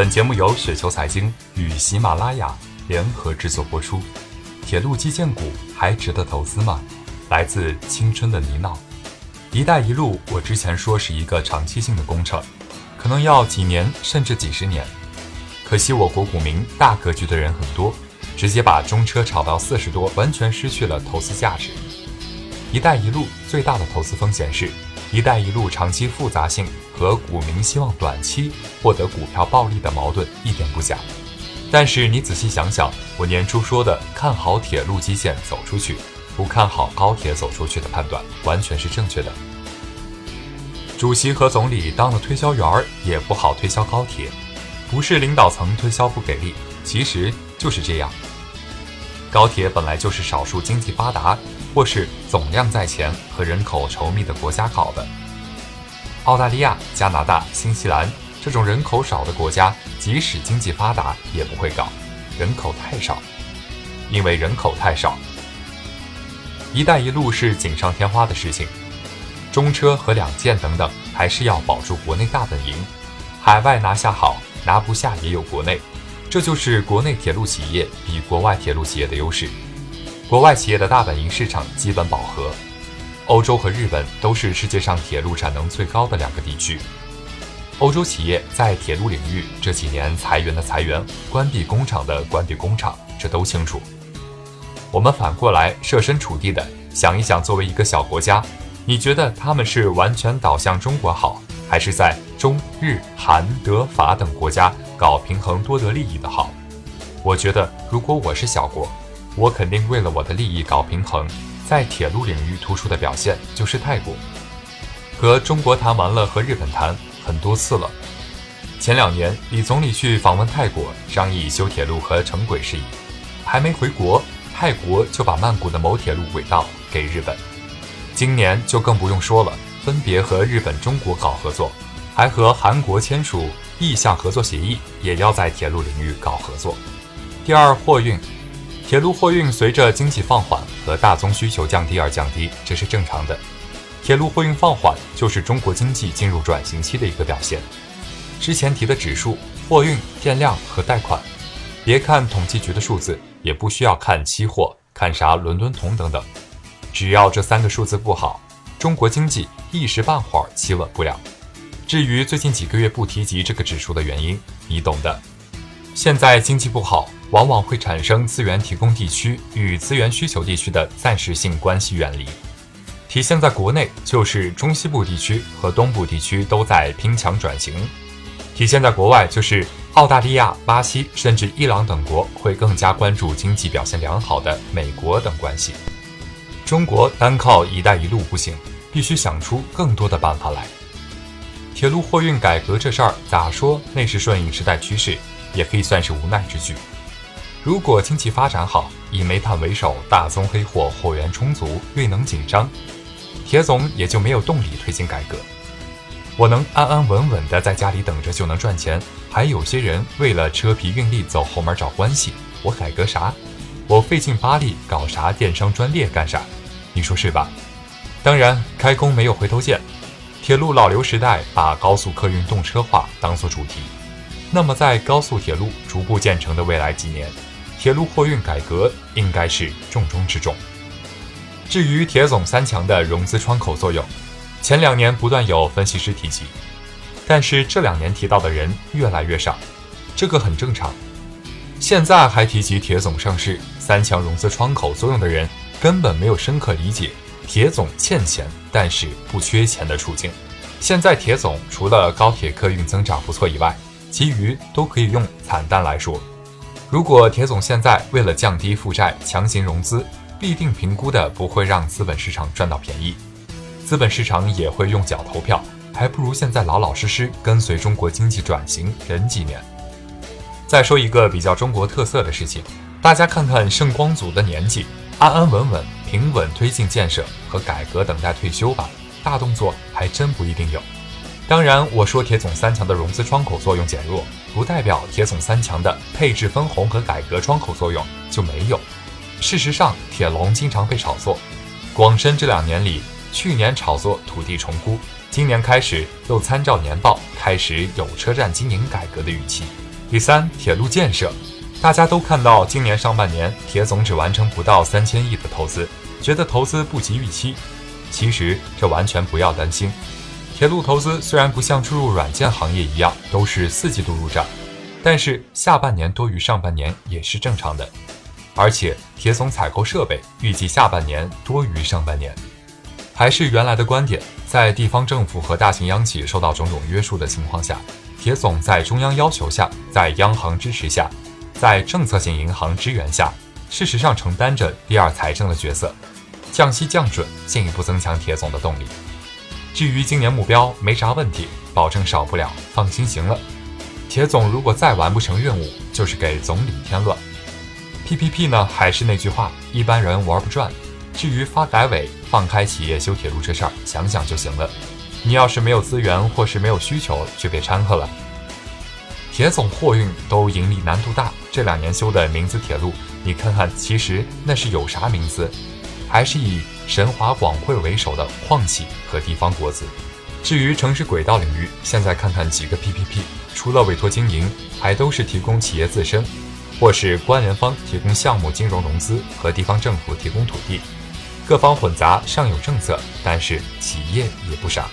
本节目由雪球财经与喜马拉雅联合制作播出。铁路基建股还值得投资吗？来自青春的呢喃。“一带一路”，我之前说是一个长期性的工程，可能要几年甚至几十年。可惜我国股民大格局的人很多，直接把中车炒到四十多，完全失去了投资价值。“一带一路”最大的投资风险是。“一带一路”长期复杂性和股民希望短期获得股票暴利的矛盾一点不假，但是你仔细想想，我年初说的看好铁路基建走出去，不看好高铁走出去的判断完全是正确的。主席和总理当了推销员儿也不好推销高铁，不是领导层推销不给力，其实就是这样。高铁本来就是少数经济发达。或是总量在前和人口稠密的国家搞的，澳大利亚、加拿大、新西兰这种人口少的国家，即使经济发达也不会搞，人口太少。因为人口太少，“一带一路”是锦上添花的事情，中车和两建等等还是要保住国内大本营，海外拿下好，拿不下也有国内，这就是国内铁路企业比国外铁路企业的优势。国外企业的大本营市场基本饱和，欧洲和日本都是世界上铁路产能最高的两个地区。欧洲企业在铁路领域这几年裁员的裁员，关闭工厂的关闭工厂，这都清楚。我们反过来设身处地的想一想，作为一个小国家，你觉得他们是完全倒向中国好，还是在中日韩德法等国家搞平衡多得利益的好？我觉得，如果我是小国。我肯定为了我的利益搞平衡，在铁路领域突出的表现就是泰国，和中国谈完了，和日本谈很多次了。前两年李总理去访问泰国，商议修铁路和城轨事宜，还没回国，泰国就把曼谷的某铁路轨道给日本。今年就更不用说了，分别和日本、中国搞合作，还和韩国签署意向合作协议，也要在铁路领域搞合作。第二，货运。铁路货运随着经济放缓和大宗需求降低而降低，这是正常的。铁路货运放缓就是中国经济进入转型期的一个表现。之前提的指数、货运、电量和贷款，别看统计局的数字，也不需要看期货、看啥伦敦铜等等，只要这三个数字不好，中国经济一时半会儿企稳不了。至于最近几个月不提及这个指数的原因，你懂的。现在经济不好。往往会产生资源提供地区与资源需求地区的暂时性关系远离，体现在国内就是中西部地区和东部地区都在拼抢转型，体现在国外就是澳大利亚、巴西甚至伊朗等国会更加关注经济表现良好的美国等关系。中国单靠“一带一路”不行，必须想出更多的办法来。铁路货运改革这事儿咋说？那是顺应时代趋势，也可以算是无奈之举。如果经济发展好，以煤炭为首，大宗黑货货源充足，运能紧张，铁总也就没有动力推进改革。我能安安稳稳的在家里等着就能赚钱，还有些人为了车皮运力走后门找关系，我改革啥？我费劲巴力搞啥电商专列干啥？你说是吧？当然，开工没有回头箭。铁路老刘时代把高速客运动车化当做主题，那么在高速铁路逐步建成的未来几年。铁路货运改革应该是重中之重。至于铁总三强的融资窗口作用，前两年不断有分析师提及，但是这两年提到的人越来越少，这个很正常。现在还提及铁总上市三强融资窗口作用的人，根本没有深刻理解铁总欠钱但是不缺钱的处境。现在铁总除了高铁客运增长不错以外，其余都可以用惨淡来说。如果铁总现在为了降低负债强行融资，必定评估的不会让资本市场赚到便宜，资本市场也会用脚投票，还不如现在老老实实跟随中国经济转型忍几年。再说一个比较中国特色的事情，大家看看盛光祖的年纪，安安稳稳、平稳推进建设和改革，等待退休吧，大动作还真不一定有。当然，我说铁总三强的融资窗口作用减弱。不代表铁总三强的配置分红和改革窗口作用就没有。事实上，铁龙经常被炒作。广深这两年里，去年炒作土地重估，今年开始又参照年报开始有车站经营改革的语气。第三，铁路建设，大家都看到今年上半年铁总只完成不到三千亿的投资，觉得投资不及预期。其实这完全不要担心，铁路投资虽然不像注入软件行业一样都是四季度入账，但是下半年多于上半年也是正常的。而且铁总采购设备预计下半年多于上半年。还是原来的观点，在地方政府和大型央企受到种种约束的情况下，铁总在中央要求下，在央行支持下，在政策性银行支援下，事实上承担着第二财政的角色。降息降准，进一步增强铁总的动力。至于今年目标，没啥问题，保证少不了，放心行了。铁总如果再完不成任务，就是给总理添乱。PPP 呢，还是那句话，一般人玩不转。至于发改委放开企业修铁路这事儿，想想就行了。你要是没有资源或是没有需求，就别掺和了。铁总货运都盈利难度大，这两年修的民资铁路，你看看，其实那是有啥名字？还是以神华广汇为首的矿企和地方国资。至于城市轨道领域，现在看看几个 PPP，除了委托经营，还都是提供企业自身，或是关联方提供项目金融融资和地方政府提供土地，各方混杂，上有政策，但是企业也不傻。